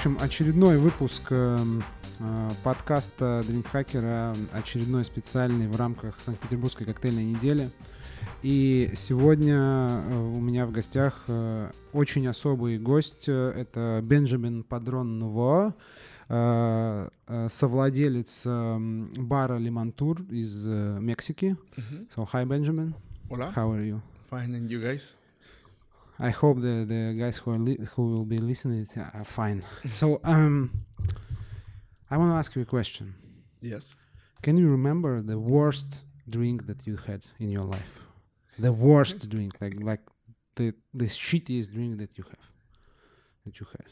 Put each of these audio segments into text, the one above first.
общем, очередной выпуск э, э, подкаста Дринкхакера, очередной специальный в рамках Санкт-Петербургской коктейльной недели. И сегодня э, у меня в гостях э, очень особый гость. Это Бенджамин Падрон Нуво, совладелец э, бара Лимантур из Мексики. So, hi, Benjamin. Hola. How are you? Fine, and you guys? I hope the, the guys who are li- who will be listening are fine. so, um, I want to ask you a question. Yes. Can you remember the worst drink that you had in your life? The worst drink, like like the the shittiest drink that you have, that you had.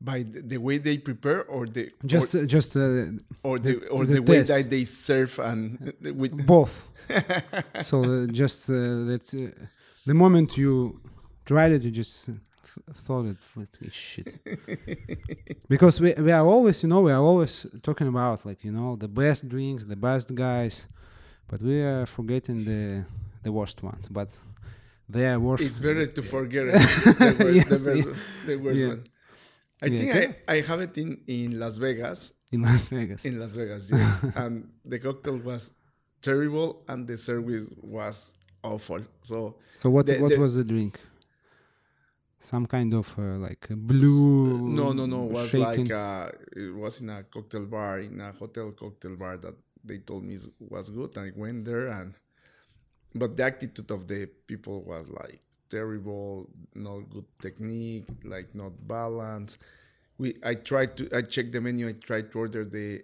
By the, the way they prepare, or the Just uh, just uh, or, or the, the- or the the, way taste. that they serve and with both. so uh, just uh, that uh, the moment you tried it, you just th- thought it was shit. because we we are always, you know, we are always talking about like you know the best drinks, the best guys, but we are forgetting the the worst ones. But they are worse. it's better to forget it. the, wor- Yes, the, yeah. the worst Yeah. one. I Yeah, think okay. I, I have it in, in Las Vegas. in Las Vegas. In Las Vegas, yes. and the cocktail was terrible, and the service was awful. So so what the- what was the drink? Some kind of uh, like blue. no, no, no. It was shaken- like uh, it was in a cocktail bar, in a hotel cocktail bar that they told me was good. and I went there and, but the attitude of the people was like terrible, not good technique, like not balanced. We, I tried to, I checked the menu. I tried to order the,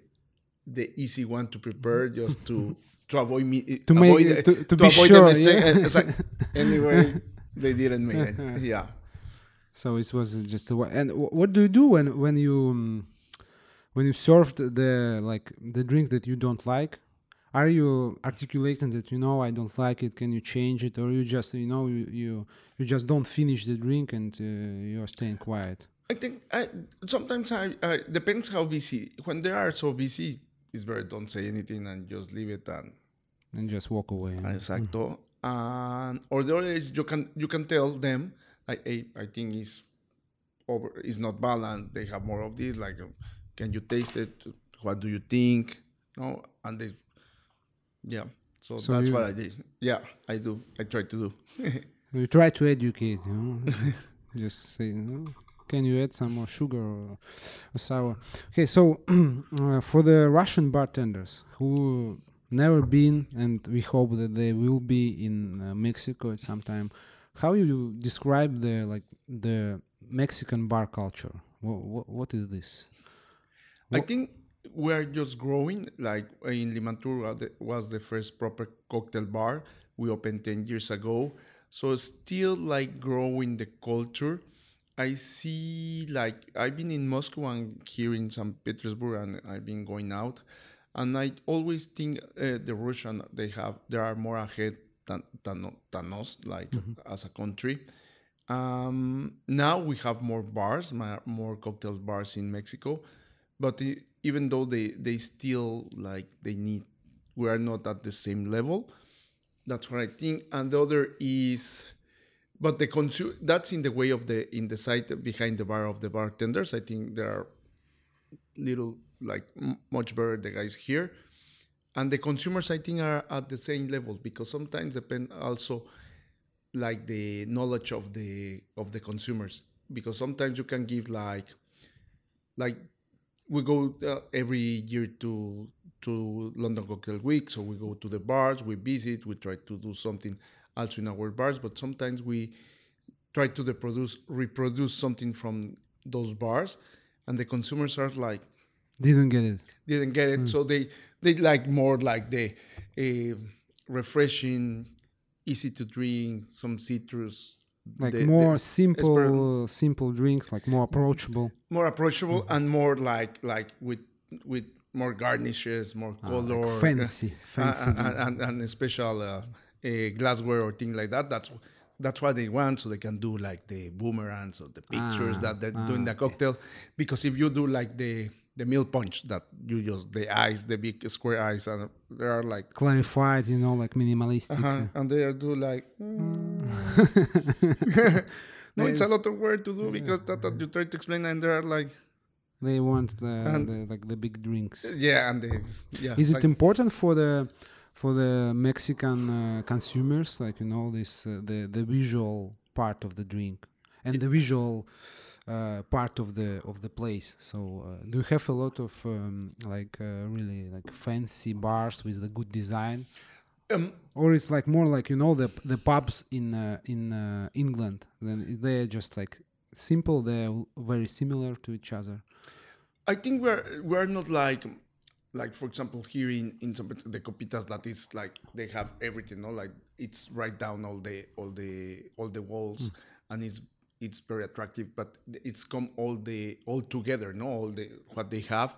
the easy one to prepare just to to avoid me To make avoid, it- the- to- to be avoid sure, the mistake. yeah. It's like, anyway, they didn't make it. Yeah. So it was just a and what do you do when when you um, when you served the like the drink that you don't like? Are you articulating that you know I don't like it? Can you change it, or you just you know you you, you just don't finish the drink and uh, you are staying quiet? I think I, sometimes I, I depends how busy. When they are so busy, it's better don't say anything and just leave it and and just walk away. exacto. And or the other is you can you can tell them like hey, I think it's over. It's not balanced. They have more of this. Like, um, can you taste it? What do you think? No, and they, yeah. So, So that's you- what I did. Yeah, I do. I try to do. You try to educate, you know. just say, "No, can you add some more sugar or, or sour? Okay, so uh, for the Russian bartenders who never been and we hope that they will be in uh, Mexico at some time, how you describe the like the Mexican bar culture? What, what is this? I think we're just growing. Like in Limantour uh, was the first proper cocktail bar. We opened 10 years ago. So still like growing the culture. I see like I've been in Moscow and here in St. Petersburg and I've been going out. And I always think uh, the Russian they have they are more ahead than than, than us like as a country. Um, now we have more bars, more cocktail bars in Mexico, but i even though they they still like they need, we are not at the same level. That's what I think. And the other is, but the consumer that's in the way of the in the side behind the bar of the bartenders. I think there are little like m- much better the guys here and the consumers i think are at the same level because sometimes depend also like the knowledge of the of the consumers. Because sometimes you can give like like we go uh, every year to to london cocktail week so we go to the bars we visit we try to do something also in our bars. But sometimes we try to reproduce reproduce something from those bars and the consumers are like Didn't get it. didn't get it. So they they like more like the uh, refreshing, easy to drink, some citrus, Like the- the- more simple, simple drinks, like more approachable. more approachable, and more like like with with more garnishes, more color, Ah, fancy, uh, fancy and, and, and a special uh, uh, glassware or thing like that. That's that's what they want, so they can do like the boomerangs or the pictures Ah, that they do in ah, the cocktail. Because if you do like the the milk punch that you just the eyes, the big square eyes, and they are like Clarified, you know, like minimalistic. uh-huh, and they do like. mm. no, it's a lot of work to do because that, that you try to explain, and they are like, They want the, And- the like the big drinks. Yeah, and the yeah. Is it like- important for the for the Mexican uh, consumers, like you know, this uh, the the visual part of the drink and the visual uh, part of the of the place? So, uh, do you have a lot of um, like uh, really like fancy bars with the good design, um, or it's like more like you know the the pubs in uh, in uh, England? Then they're just like simple. They're very similar to each other. I think we're we're not like like for example here in in some, the copitas that is like they have everything no like it's right down all the all the all the walls and it's it's very attractive but it's come all the all together no all the what they have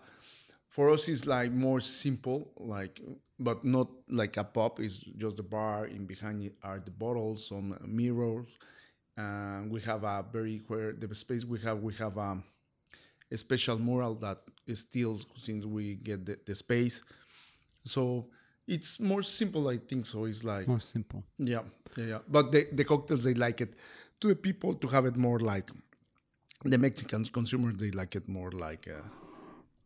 for us is like more simple like but not like a pub it's just the bar in behind it are the bottles some mirrors and we have a very where the space we have we have um a special mural that is still since we get the, the space. So it's more simple, I think. So it's like More simple. yeah, yeah, yeah. But the, the cocktails they like it. To the people to have it more like the Mexican consumers they like it more like uh,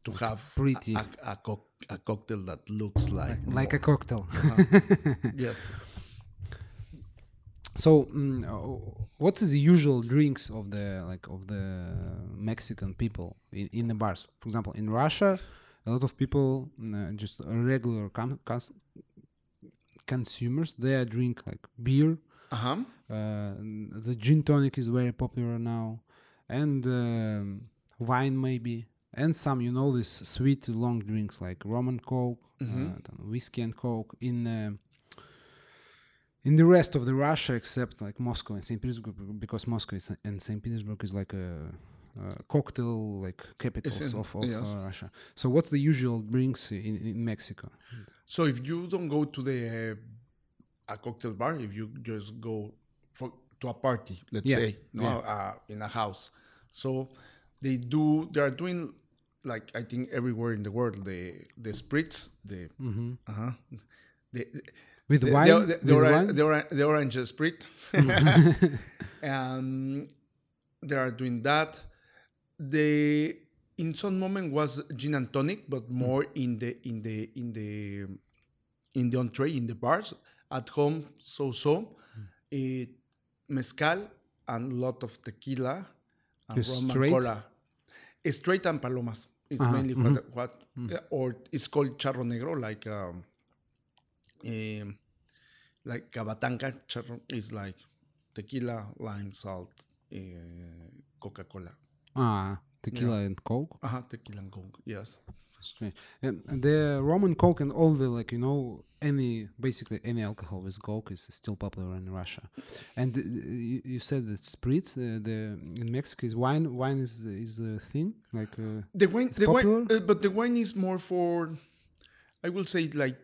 to have pretty. a, a, a, cock, a cocktail that looks like Like a cocktail. yes. So, uh, what is the usual drinks of the like of the Mexican people in, in the bars? For example, in Russia, a lot of people, mm, uh, just regular com- cons- consumers, they drink like beer. Uh-huh. Uh, the gin tonic is very popular now, and um, wine maybe, and some you know these sweet long drinks like rum and coke, uh, mm-hmm. uh, whiskey and coke in. Um, in the rest of the Russia, except like Moscow and Saint Petersburg, because Moscow and Saint Petersburg is like a cocktail like capitals in, of, of yes. uh, Russia. So what's the usual drinks in, in Mexico? So if you don't go to the uh, a cocktail bar, if you just go for to a party, let's Yeah, say, no, yeah. uh, in a house, so they do they are doing like I think everywhere in the world the the spritz, the uh-huh, the With the, wine? the, the, the, With wine? the, the orange sprit. um, they are doing that. They in some moment was gin and tonic, but more in the in the in the in the entree in the bars. At home, so so, eh, mezcal and a lot of tequila and straight? and cola. Eh, Straight and palomas. It's Uh-huh, mainly what what eh, or it's called charro negro, like um, eh, like cabatanca charro is like tequila, lime, salt, uh, Coca Cola. Ah, tequila and coke. Uh-huh, tequila and coke. Yes. Strange. And the Roman Coke and all the like you know any basically any alcohol with Coke is still popular in Russia. And uh, you, you said that spritz uh, the in Mexico is wine. Wine is is a thing like uh, The wine, the wine, popular? uh, but the wine is more for, I will say like.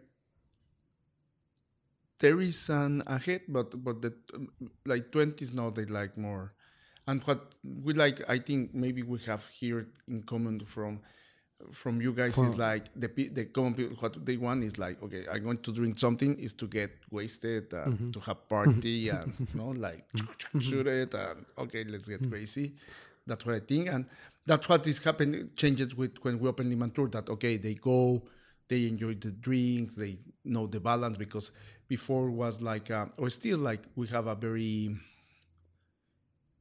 There is an ahead, but but the um, like twenties now they like more, and what we like, I think maybe we have here in common from, from you guys is like the the common people what they want is like okay, I'm going to drink something is to get wasted and Mm-hmm. to have party and you know like shoot it and okay let's get Mm-hmm. crazy. That's what I think, and that's what is happening. Changes with when we open Limantour. That okay, they go, they enjoy the drinks, they know the balance because before was like, uh, or still like we have a very,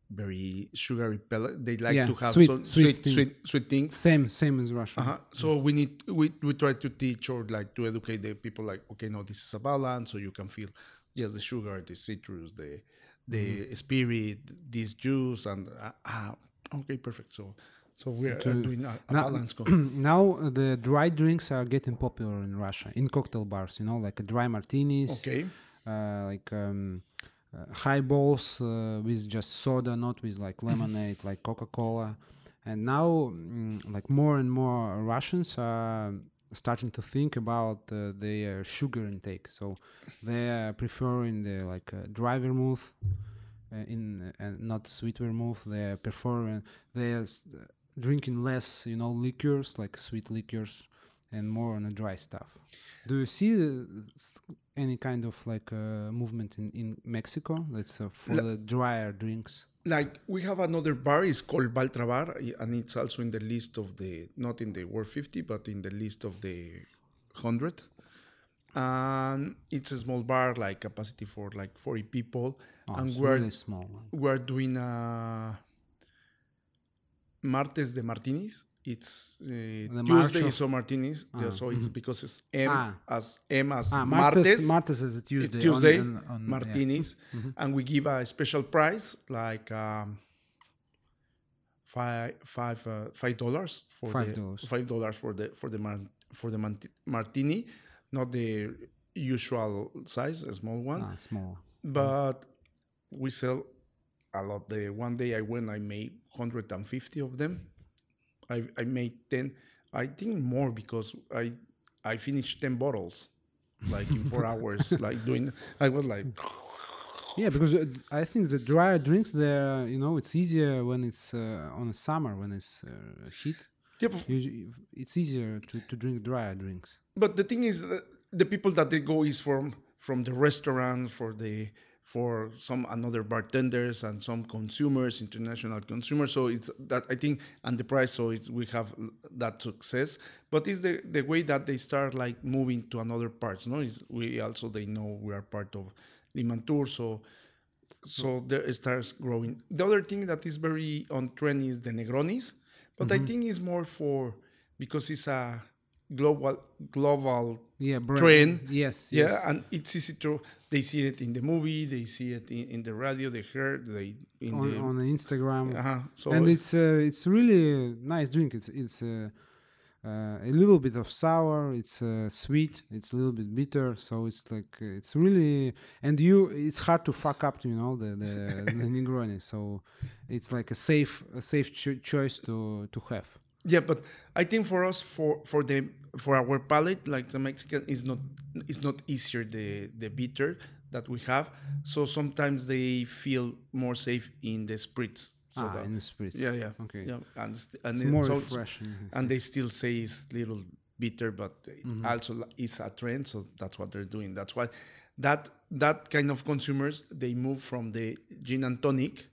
very sugary pellet. They like Yeah, to have sweet- some sweet sweet, thing. sweet, sweet things. same same as Russia. Uh-huh. So we need we, we try to teach or like to educate the people like okay no this is a balance so you can feel yes the sugar the citrus the the Mm-hmm. spirit this juice and uh, ah okay perfect so so we are So doing a, a now- balance now uh, the dry drinks are getting popular in Russia in cocktail bars. You know, like a dry martinis. okay uh, like um, uh, highballs uh, with just soda, not with like lemonade, like Coca Cola. And now, mm, like more and more Russians are starting to think about uh, their sugar intake. So they are preferring the like uh, dry vermouth uh, in uh, not sweet vermouth. They are preferring they are drinking less, you know, liquors like sweet liquors and more on the dry stuff. Do you see uh, any kind of like uh, movement in, in Mexico that's uh, for La- the drier drinks? like we have another bar it's called Baltra Bar and it's also in the list of the not in the World 50 but in the list of the 100 and it's a small bar like capacity for like 40 people Oh, and we're really small. we're doing a martes de martinis it's uh, tuesdays of- of martinis yeah, so it's because it's m Ah. as m as Ah, martes, Martes, is a Tuesday. on- Tuesday, on- on- yeah. martinis, and we give a special price like um, five five uh, five dollars for Five the dollars. five dollars for the for the mar- for the martini, not the usual size, a small one, Ah, small. but we sell a lot. The one day I went, I made hundred and fifty of them. I I made ten. I think more because I I finished ten bottles like in four hours. Like doing, I was like, Yeah, because uh, I think the drier drinks there, you know, it's easier when it's uh, on a summer when it's uh, heat. But, You, it's easier to, to drink drier drinks. but the thing is, that the people that they go is from from the restaurant for the for some another bartenders and some consumers, international consumers. So it's that I think, and the price. So it's we have that success. But it's the the way that they start like moving to another parts. No, is we also they know we are part of Limantour. So so mm-hmm. there it starts growing. The other thing that is very on trend is the Negronis, but I mm-hmm. think it's more for because it's a global global Yeah, brand. Trend. Yes, yeah, yes. and it's easy to they see it in the movie, they see it in, in the radio, they heard they in on, the on Instagram. uh-huh. so and it's uh, it's really nice drink. It's it's uh, uh, a little bit of sour. It's uh, sweet. It's a little bit bitter. So it's like uh, it's really and you. It's hard to fuck up. You know the the, the Negroni. So it's like a safe a safe cho- choice to to have. Yeah, but I think for us for for the for our palate, like the Mexican is not it's not easier the the bitter that we have. So sometimes they feel more safe in the spritz. So ah, that- in the spirits. yeah, yeah, Okay. yeah, and st- and It's it- more so- refreshing. and they still say it's little bitter but Mm-hmm. also it's a trend so that's what they're doing that's why that that kind of consumers they move from the gin and tonic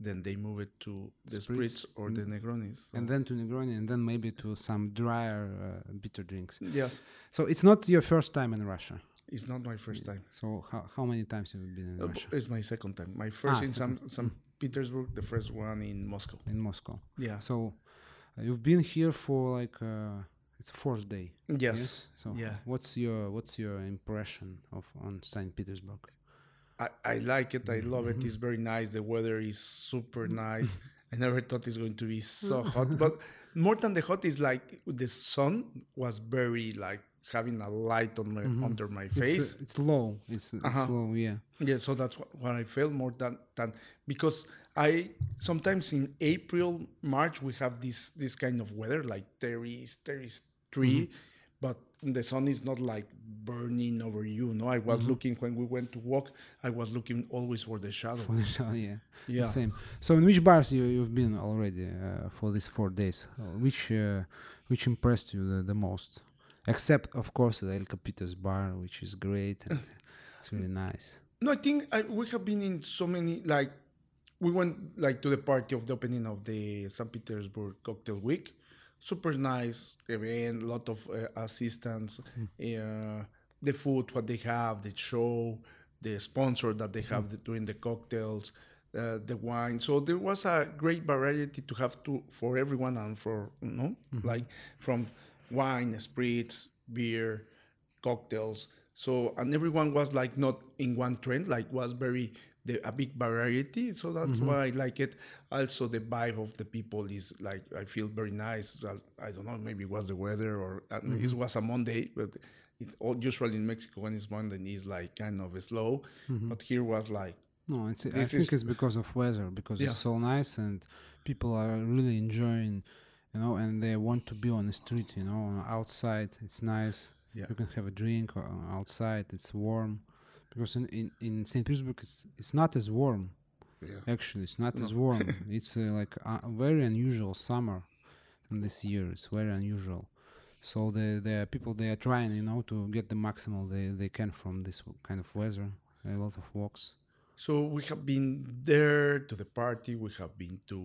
then they move it to the Mm-hmm. Spritz. spritz or the negronis And then to Negroni, and then maybe to some drier uh, bitter drinks. yes So it's not your first time in Russia. it's not my first time So how, how many times have you been in Uh, Russia? it's my second time my first Ah, in some some petersburg the first one in moscow In Moscow. yeah So uh, you've been here for like uh, it's fourth day. yes, So Yeah. what's your what's your impression of on Saint Petersburg? I, I like it. I love Mm-hmm. it. It's very nice. The weather is super nice. I never thought it's going to be so hot, but more than the hot is like the sun was very like having a light on my under my Mm-hmm. It's, face. uh, it's low. It's, it's Uh-huh. low. Yeah. yeah, so that's what, what I felt more than than because I sometimes in April, March we have this this kind of weather like 30s, 33, but the sun is not like burning over you. No, I was looking when we went to walk. I was looking always for the shadow. For the show, yeah. The Same. So in which bars you you've been already uh, for these four days? Uh, which uh, which impressed you the, the most? Except of course the El Copitas bar, which is great and it's really nice. No, I think I, we have been in so many like we went like to the party of the opening of the St. Petersburg Cocktail Week. Super nice event, lot of uh, assistants, uh, the food, what they have, the show, the sponsor that they have doing the cocktails, uh, the wine. So there was a great variety to have to for everyone and for you know like from wine, spirits, beer, cocktails. So and everyone was like not in one trend, like was very the, a big variety. So that's mm-hmm. why I like it. Also, the vibe of the people is like I feel very nice. I don't know, maybe it was the weather or uh, it mm-hmm. was a Monday, but it all usually in Mexico when it's Monday it's like kind of slow, mm-hmm. but here was like No, it's, I think it's because of weather because Yeah. it's so nice and people are really enjoying, you know, and they want to be on the street, you know, outside. It's nice. Yeah. You can have a drink uh, outside. It's warm because in in, in St. Petersburg it's it's not as warm. yeah. Actually, it's not as warm. it's uh, like a very unusual summer, in this year it's very unusual. So the the people they are trying, you know, to get the maximal they they can from this kind of weather. A lot of walks. So we have been there to the party. We have been to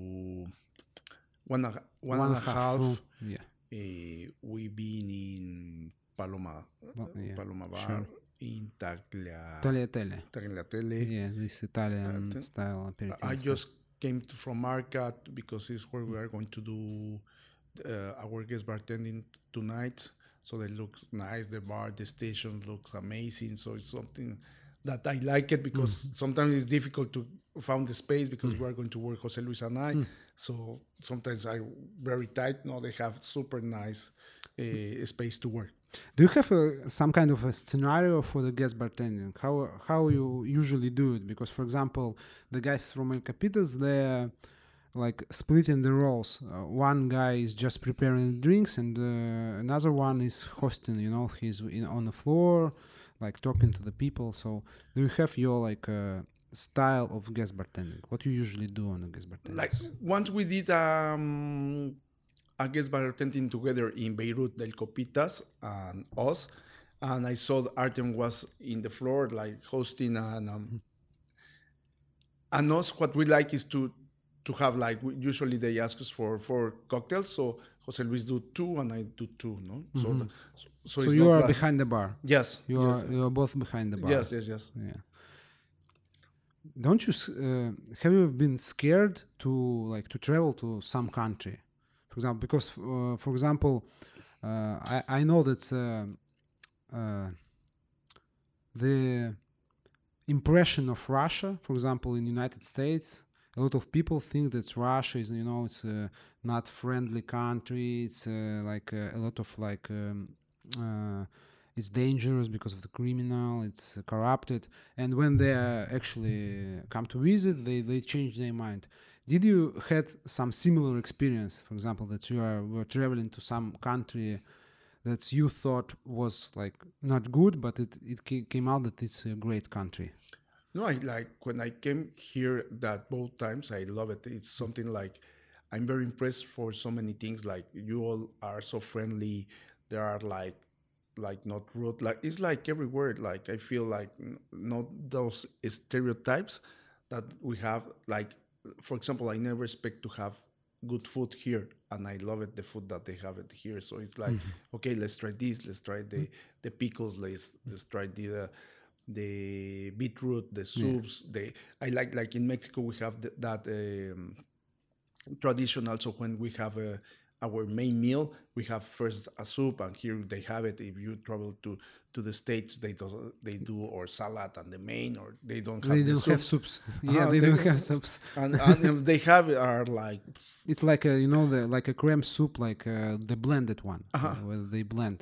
one, and a- one and a half. Yeah. Uh, we've been in Paloma, Well, yeah, Paloma Bar, sure. In Taglia, Tagliatelle. Tagliatelle. Yeah, this Italian Uh, style aperitif. I stuff. just came to, from Arcat because it's where we are going to do uh, our guest bartending tonight. So they look nice. The bar, the station looks amazing. So it's something that I like it because sometimes it's difficult to find the space because we are going to work Jose Luis and I. So sometimes I very tight. No, they have super nice uh, space to work. Do you have a, some kind of a scenario for the guest bartending? How how you usually do it? Because for example, the guys from El Copitas they're like splitting the roles. Uh, one guy is just preparing drinks, and uh, another one is hosting. You know, he's in, on the floor, like talking to the people. So, do you have your like uh, style of guest bartending? What you usually do on the guest bartending? like once we did um I guess bartending together in Beirut del Copitas and us and I saw Artem was in the floor like hosting and um, and us what we like is to to have like usually they ask us for four cocktails so Jose Luis do two and I do two no so the, so, so, so it's you are like- behind the bar. yes You yes, are you are both behind the bar. yes yes yes Yeah. Don't you uh, have you been scared to like to travel to some country, for example? Because uh, for example, uh, I I know that uh, uh, the impression of Russia, for example, in United States, a lot of people think that Russia is you know it's a not friendly country. It's uh, like uh, a lot of like. Um, it's dangerous because of the criminal it's corrupted and when they actually come to visit they, they change their mind did you had some similar experience for example that you are were traveling to some country that you thought was like not good but it, it came out that it's a great country No, I like when I came here that both times. I love it. It's something like I'm very impressed for so many things. Like you all are so friendly. There are like like not rude. Like it's like everywhere. Like I feel like not those stereotypes that we have. Like for example, I never expect to have good food here, and I love it. The food that they have it here. So it's like okay, let's try this. Let's try the the pickles. Let's let's try the. Uh, the beetroot, the soups. The I like like in Mexico we have th- that um, tradition also when we have uh, our main meal we have first a soup and here they have it. If you travel to to the states they do they do or salad and the main or they don't have they don't have soups. yeah Ah, they they don't have soups. And, and they have are like it's like a you know the like a cream soup like uh, the blended one uh, where they blend.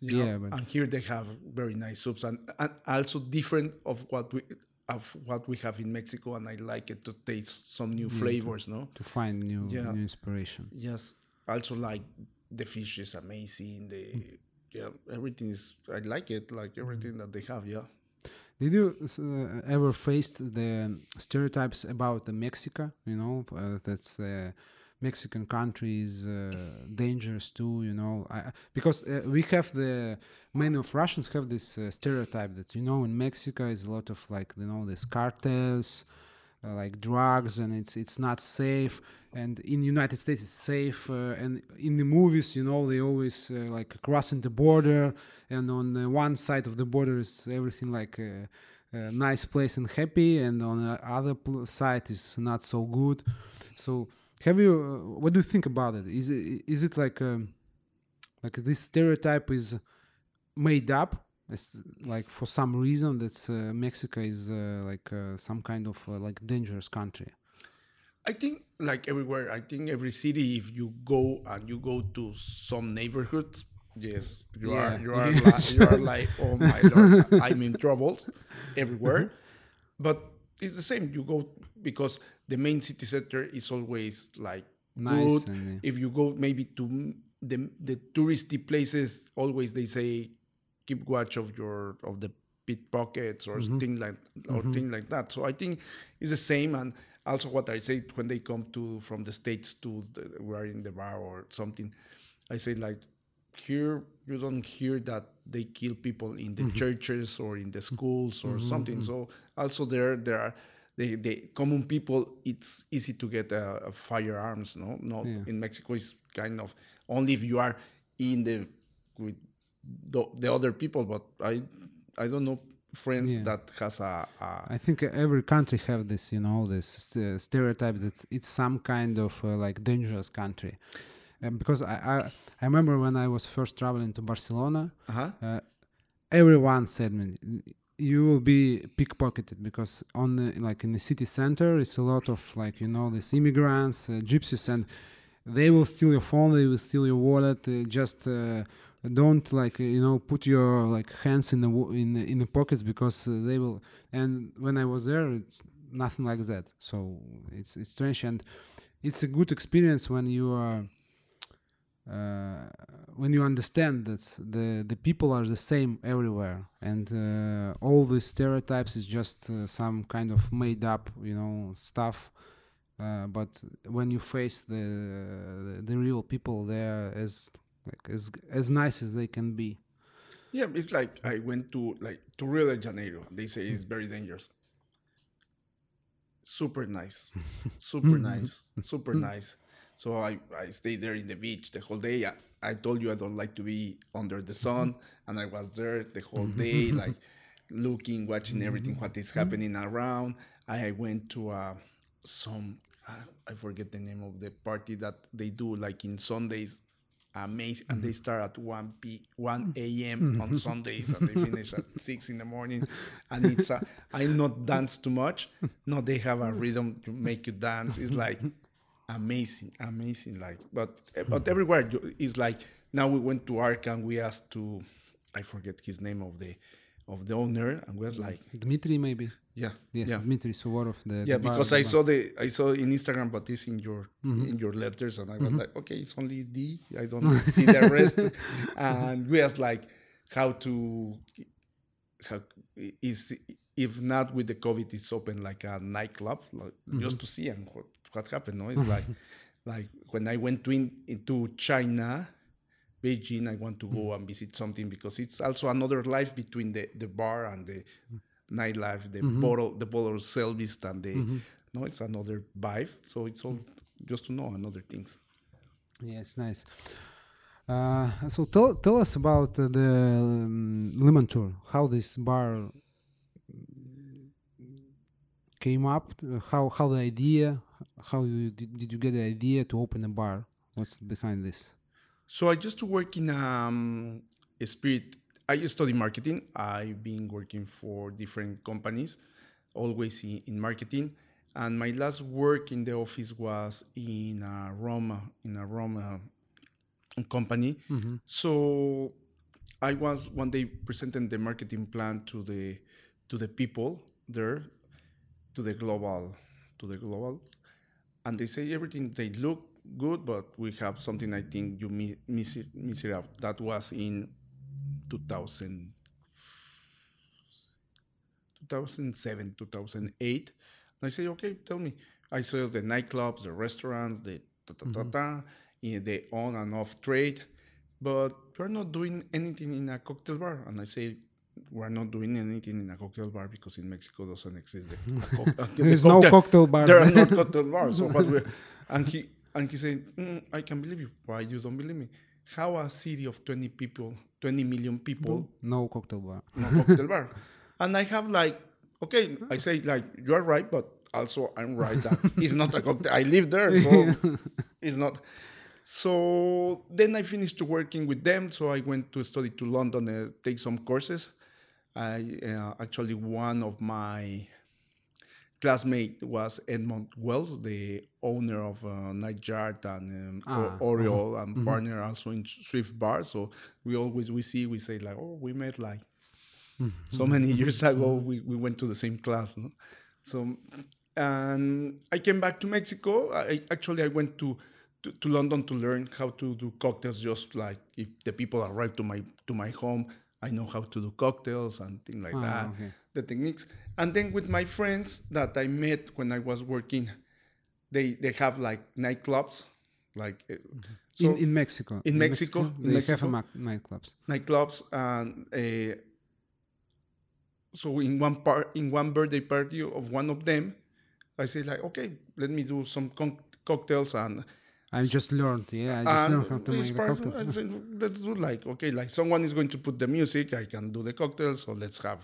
Know, yeah but and here they have very nice soups and, and also different of what we of what we have in Mexico and I like it to taste some new flavors no? to find new Yeah. new inspiration. Yes. Also, like the fish is amazing. The yeah, everything is. I like it. Like everything that they have. Yeah. Did you uh, ever faced the stereotypes about the Mexico? You know, uh, that's uh, Mexican country is uh, dangerous too. You know, I, because uh, we have the many of Russians have this uh, stereotype that you know in Mexico is a lot of like you know these cartels, uh, like drugs, and it's it's not safe. And in United States it's safe. Uh, and in the movies, you know, they always uh, like crossing the border, and on the one side of the border is everything like. Uh, a nice place and happy, and on the other side is not so good. So, have you? Uh, what do you think about it? Is it is it like um, like this stereotype is made up? It's like for some reason that uh, Mexico is uh, like uh, some kind of uh, like dangerous country. I think like everywhere. I think every city, if you go and you go to some neighborhoods, yes, you Yeah. are you are like, you are like, oh my lord, I'm in troubles everywhere. But it's the same. You go because the main city center is always like Nice good. and, uh, If you go maybe to the the touristy places, always they say keep watch of your of the pickpockets or mm-hmm. thing like or mm-hmm. thing like that. So I think it's the same and also what I say when they come to from the states to the, we are in the bar or something, I say like here you don't hear that they kill people in the Mm-hmm. churches or in the schools or mm-hmm, something. So also there there are the, the common people. It's easy to get uh, uh, firearms. No, no. Yeah. In Mexico, it's kind of only if you are in the with the, the other people. But I I don't know friends Yeah. that has a, a I think every country have this, you know, this st- stereotype that it's some kind of uh, like dangerous country. Um, because I, I I remember when I was first traveling to Barcelona, uh-huh. uh, everyone said me you will be pickpocketed because on the, like in the city center it's a lot of like you know these immigrants uh, gypsies and they will steal your phone they will steal your wallet uh, just uh, don't like you know put your like hands in the in the, in the pockets because uh, they will and when i was there it's nothing like that. So it's it's strange and it's a good experience when you are uh, when you understand that the the people are the same everywhere and uh, all these stereotypes is just uh, some kind of made up you know stuff. Uh, but when you face the, the the real people they're as like as as nice as they can be Yeah, it's like I went to like to Rio de Janeiro. They say it's very dangerous. Super nice, super nice, super nice. So I I stayed there in the beach the whole day. I, I told you I don't like to be under the sun, and I was there the whole day, like looking, watching everything what is happening around. I went to uh, some uh, I forget the name of the party that they do like in Sundays amazing. And they mm-hmm. start at 1 p 1 mm-hmm. a.m mm-hmm. on sundays and they finish at 6 in the morning. And it's a, i not dance too much. No they have a rhythm to make you dance. It's like amazing amazing like but eh, but everywhere you- it's like now we went to and we asked to i forget his name of the of the owner and we was like dmitry maybe? Yeah yes yeah. Dmitry suvorov the yeah the bar- because the i bar- saw the i saw in instagram but it's in your mm-hmm. in your letters and i was mm-hmm. like okay it's only d i don't see the rest. And we asked like how to how is if not with the covid it's open like a nightclub like, just mm-hmm. to see and what, what happened no? It's like like when i went to in, into china beijing i want to go and visit something because it's also another life between the the bar and the nightlife, the bottle, the bottle service, and the no, it's another vibe. So it's all just to know another things. Yes, nice. Uh, so tell tell us about uh, the um, Limantour. How this bar came up? uh, How how the idea? How you, did, did you get the idea to open a bar? What's behind this? So I used to work in um, a spirit. I study marketing. I've been working for different companies, always in, in marketing. And my last work in the office was in a Roma, in a Roma company. So I was one day presenting the marketing plan to the to the people there, to the global, to the global, and they say everything they look good, but we have something I think you mi- miss it, miss it out. That was in 2000, 2007, 2008. And I say, okay, tell me. I saw the nightclubs, the restaurants, the ta ta ta ta, in the on and off trade, but we're not doing anything in a cocktail bar. And I say, we're not doing anything in a cocktail bar because in Mexico doesn't exist the, co- uh, the There's no cocktail bar. There are not cocktail bars. So what we and he and he said, "Mm, I can believe you. Why you don't believe me? How a city of 20 people, 20 million people, no cocktail bar. no cocktail bar. And I have like, okay, I say like you are right, but also I'm right that it's not a cocktail. I live there, so it's not. So then I finished working with them. So I went to study to London, uh, take some courses. I uh, actually one of my classmate was Edmund Weil, the owner of uh, and um, Ah, Oriole and partner also in Swift Bar. So we always we see we say like, oh, we met like so many years ago. We, we went to the same class. No? So and I came back to Mexico. I actually I went to, to to London to learn how to do cocktails. Just like if the people arrive to my to my home, I know how to do cocktails and things like Ah, that. okay. The techniques. And then with my friends that I met when I was working, they they have like nightclubs, like uh, So in, in Mexico. in Mexico, in they have Mexico. a mac- nightclubs. nightclubs and uh, so in one part in one birthday party of one of them i say like okay let me do some con- cocktails and I just learned. Yeah, I just learned how to make the part of- cocktail. Say, let's do like okay like someone is going to put the music i can do the cocktails so let's have.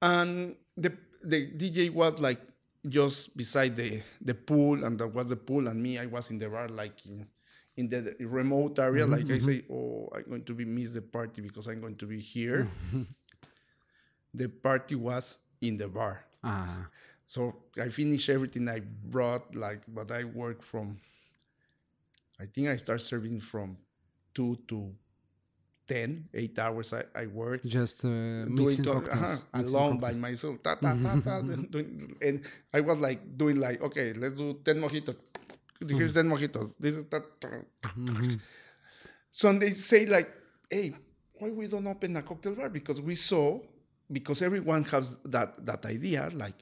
And the the dj was like just beside the the pool and there was the pool and me i was in the bar like in in the remote area like i say oh i'm going to be miss the party because i'm going to be here. The party was in the bar. Ah, so I finished everything I brought, like, but I worked from, I think I start serving from two to 10, eight hours I, I worked. just uh, doing mixing cocktails. uh-huh, alone by myself. Ta, ta, ta, ta, and doing- and I was like doing like, okay, let's do 10 mojitos. Here's 10 mojitos. This is that. So and they say like, hey, why we don't open a cocktail bar? Because we saw, because everyone has that that idea, like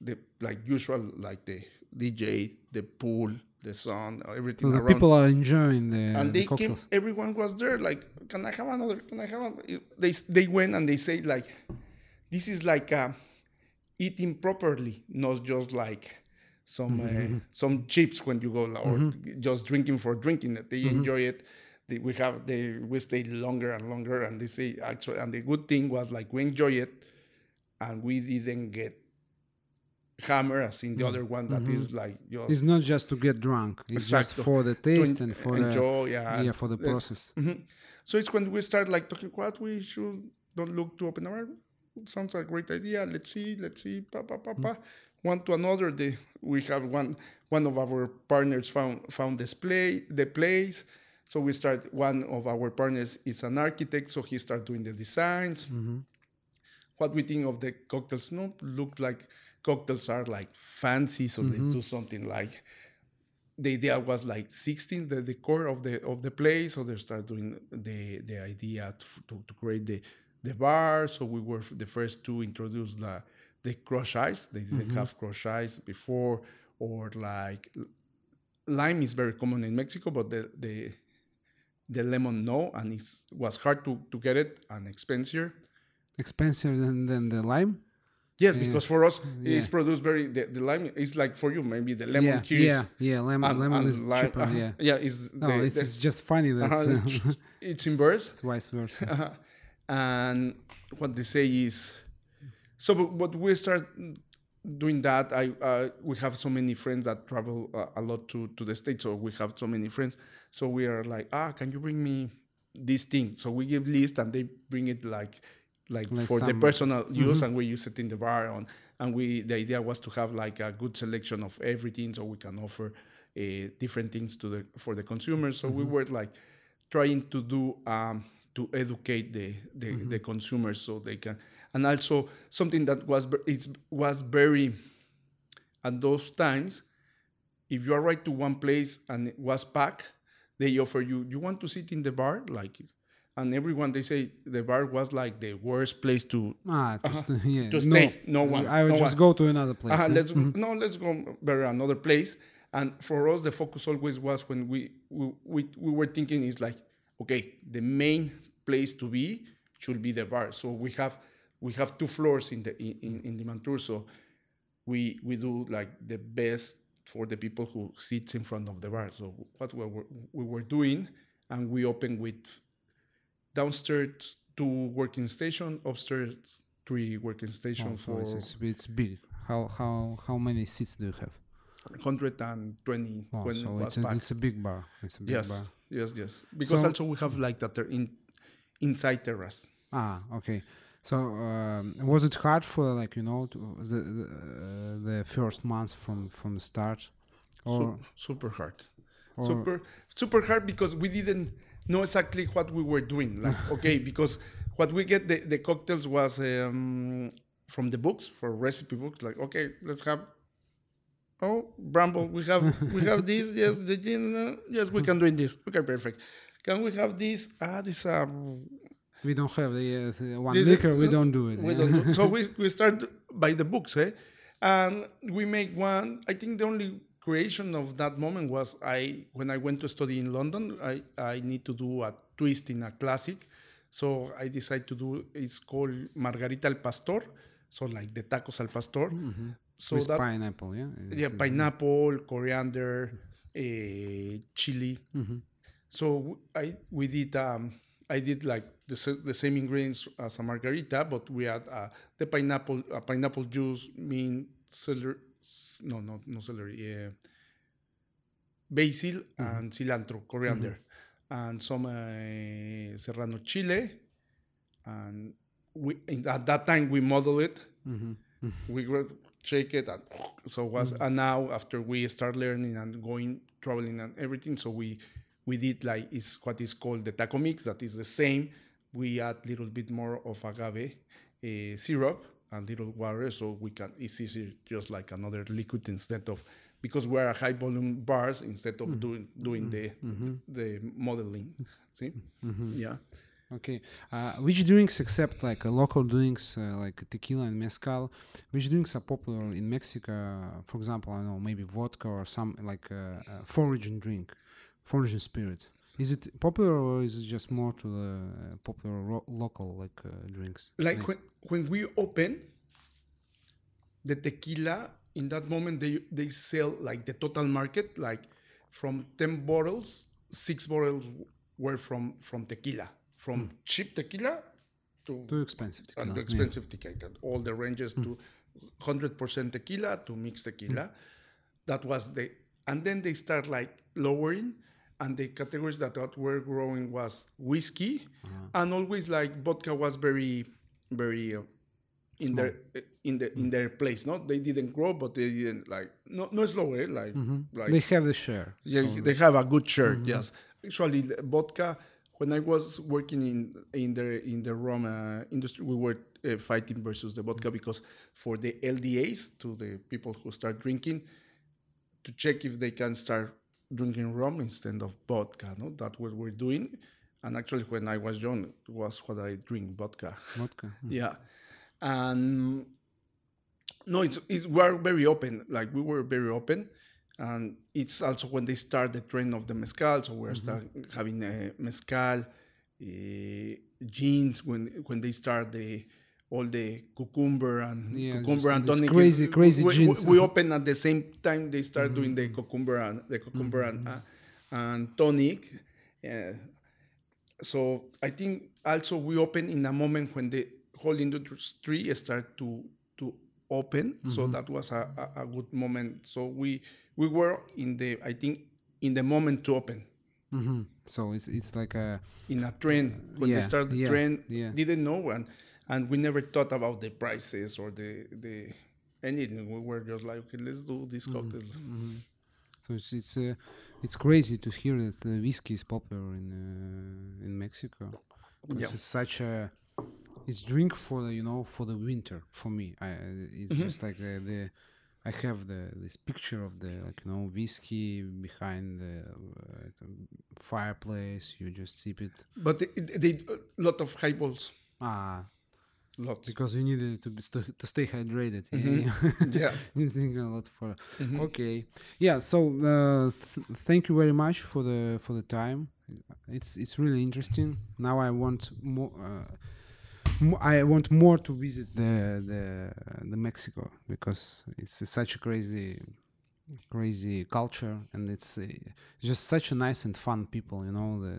the like usual, like the DJ, the pool, the sun, everything So the around. people are enjoying the, and the they came, everyone was there. Like, can I have another? Can I have? A? They they went and they say like, this is like uh, eating properly, not just like some uh, some chips when you go or just drinking for drinking. They enjoy it. They, we have they we stay longer and longer, and they say actually. And the good thing was like we enjoy it, and we didn't get hammer as in the mm. other one that mm-hmm. is like just It's not just to get drunk. It's just for the taste en- and for enjoy, the yeah, yeah for the the- process. Mhm. So it's when we start like talking what we should don't look to open bar. Sounds like a great idea. Let's see, let's see, pa pa pa pa. Mm. One to another. They we have one one of our partners found found this play the place. So we start one of our partners is an architect, so he start doing the designs. Mm-hmm. What we think of the cocktails, no, look like cocktails are like fancy, so let's mm-hmm. do something like the idea was like 16 the, the core of the of the play so they start doing the the idea to, to, to create the the bar. So we were the first to introduce the the crush ice. They didn't mm-hmm. have crush ice before or like lime is very common in mexico but the the the lemon no and it was hard to to get it and expensive. Expensive than, than the lime. Yes because for us Yeah. it's produced very the, the lime is like for you maybe the lemon yeah, yeah, yeah. Lemon, and- lemon and is lime- cheaper. uh-huh. Yeah. yeah is No, the- it's, the- it's just funny. That's uh-huh, uh, it's, it's inverse. it's vice versa. Uh-huh. And what they say is, so but, but we start doing that. I uh, we have so many friends that travel uh, a lot to to the states, so we have so many friends. So we are like, ah, can you bring me this thing? So we give list, and they bring it like. Like, Like for the personal use, and we use it in the bar. On and we the idea was to have like a good selection of everything, so we can offer uh, different things to the for the consumers. So we were like trying to do um, to educate the the, the consumers so they can and also something that was it was very at those times if you arrive to one place and it was packed they offer you you want to sit in the bar like and everyone they say the bar was like the worst place to ah, just, yeah. to no, stay. No one- I would no just one. go to another place. uh yeah. let's no let's go better another place and for us the focus always was when we we, we we were thinking is like okay the main place to be should be the bar so we have we have two floors in the in, in, in the Mantur so we we do like the best for the people who sits in front of the bar so what we were, we were doing and we open with downstairs two working station upstairs three working station Oh, so for it's, it's, it's big. How how how many seats do you have? 120 Oh, when so it was it's a, it's a big bar. It's a big yes, bar. yes, yes. Because So- also we have like that in inside terrace. Ah, okay. So um, was it hard for like you know to, the the, uh, the first months from from the start, or Su- super hard. or- super super hard because we didn't know exactly what we were doing. Like okay, because what we get the, the cocktails was um, from the books for recipe books. Like okay, let's have. Oh, Bramble, we have we have this. Yes, the gin. uh, yes, we can do this. Okay, perfect. Can we have this? Ah, this um, we don't have the, uh, one This liquor. We don't do it. We don't do- so we, we start by the books, eh? And we make one. I think the only creation of that moment was I when I went to study in London. I I need to do a twist in a classic, so I decided to do. It's called Margarita al Pastor, so like the tacos al pastor. So With that pineapple, yeah? yeah, It's, uh, pineapple, coriander, eh, chili. So I we did um, I did like the, the same ingredients as a margarita, but we had uh, the pineapple uh, pineapple juice, mint, celery, no no no celery, yeah, basil and cilantro, coriander, and some uh, serrano chile, and we at that time we model it. We will shake it and so was and now after we start learning and going traveling and everything so we we did like is what is called the taco mix that is the same. We add little bit more of agave uh, syrup and little water so we can it's easier just like another liquid instead of because we're a high volume bars instead of doing doing the the modeling see yeah Okay. Uh, which drinks, except like uh, local drinks uh, like tequila and mezcal, which drinks are popular in Mexico? For example, I don't know, maybe vodka or some like uh, uh, foraging drink, foraging spirit. Is it popular or is it just more to the uh, popular ro- local like uh, drinks? like when when we open the tequila in that moment they they sell like the total market like from 10 bottles six bottles were from from tequila from cheap tequila to too expensive. and tequila, yeah. expensive tequila all the ranges to 100% tequila to mixed tequila that was the and then they start like lowering and the categories that, that were growing was whiskey uh-huh. and always like vodka was very very uh, in their eh, in the in mm. their place no they didn't grow but they didn't like no no slower eh? like mm-hmm. like They have the share. yeah, they have a good shirt. Mm-hmm. Yes, actually, vodka. When I was working in in the in the rum uh, industry, we were uh, fighting versus the vodka mm. because for the LDAs to the people who start drinking, to check if they can start drinking rum instead of vodka. No, that's what we're doing. And actually, when I was young, it was what I drink vodka. Vodka. Yeah, and no, it's, it's we're very open. Like we were very open, and it's also when they start the trend of the mezcal. So we're start having a mezcal, uh, jeans when when they start the all the cucumber and Yeah, cucumber and tonic. crazy- crazy we. We, we open at the same time they start doing the cucumber and the cucumber and uh, and tonic. Yeah so I think also we open in a moment when the whole industry start to to open. So that was a, a, a good moment. So we we were in the I think in the moment to open hmm So it's it's like a in a trend when Yeah, they start the trend yeah. didn't know and and we never thought about the prices or the the anything. We were just like okay, let's do this cocktail. So it's it's uh, it's crazy to hear that the whiskey is popular in uh, in Mexico. Yeah. It's such a it's drink for the you know for the winter for me. I it's just like uh, the I have the this picture of the like you know whiskey behind the uh, the fireplace. You just sip it. But they, they a lot of highballs, Ah, lots. because you need it to be st- to stay hydrated. Yeah. you think a lot for okay yeah so uh, th- thank you very much for the for the time it's it's really interesting now i want more uh, mo- I want more to visit the the the Mexico because it's such a crazy crazy culture and it's uh, just such a nice and fun people you know the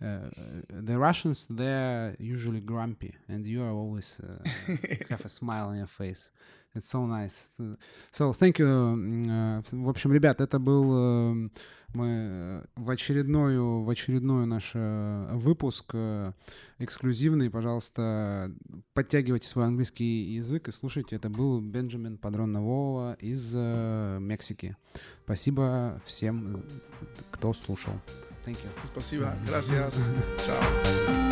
the, uh, the Russians they're usually grumpy and you are always uh, have a smile on your face it's so nice. So thank you э, в общем ребят это был э, мы э, в очередную в очередной наш выпуск эксклюзивный. Пожалуйста подтягивайте свой английский язык и слушайте. Это был Бенджамин Падрон Нового из Мексики. Спасибо всем кто слушал. Thank you. Спасибо. Gracias. Chao.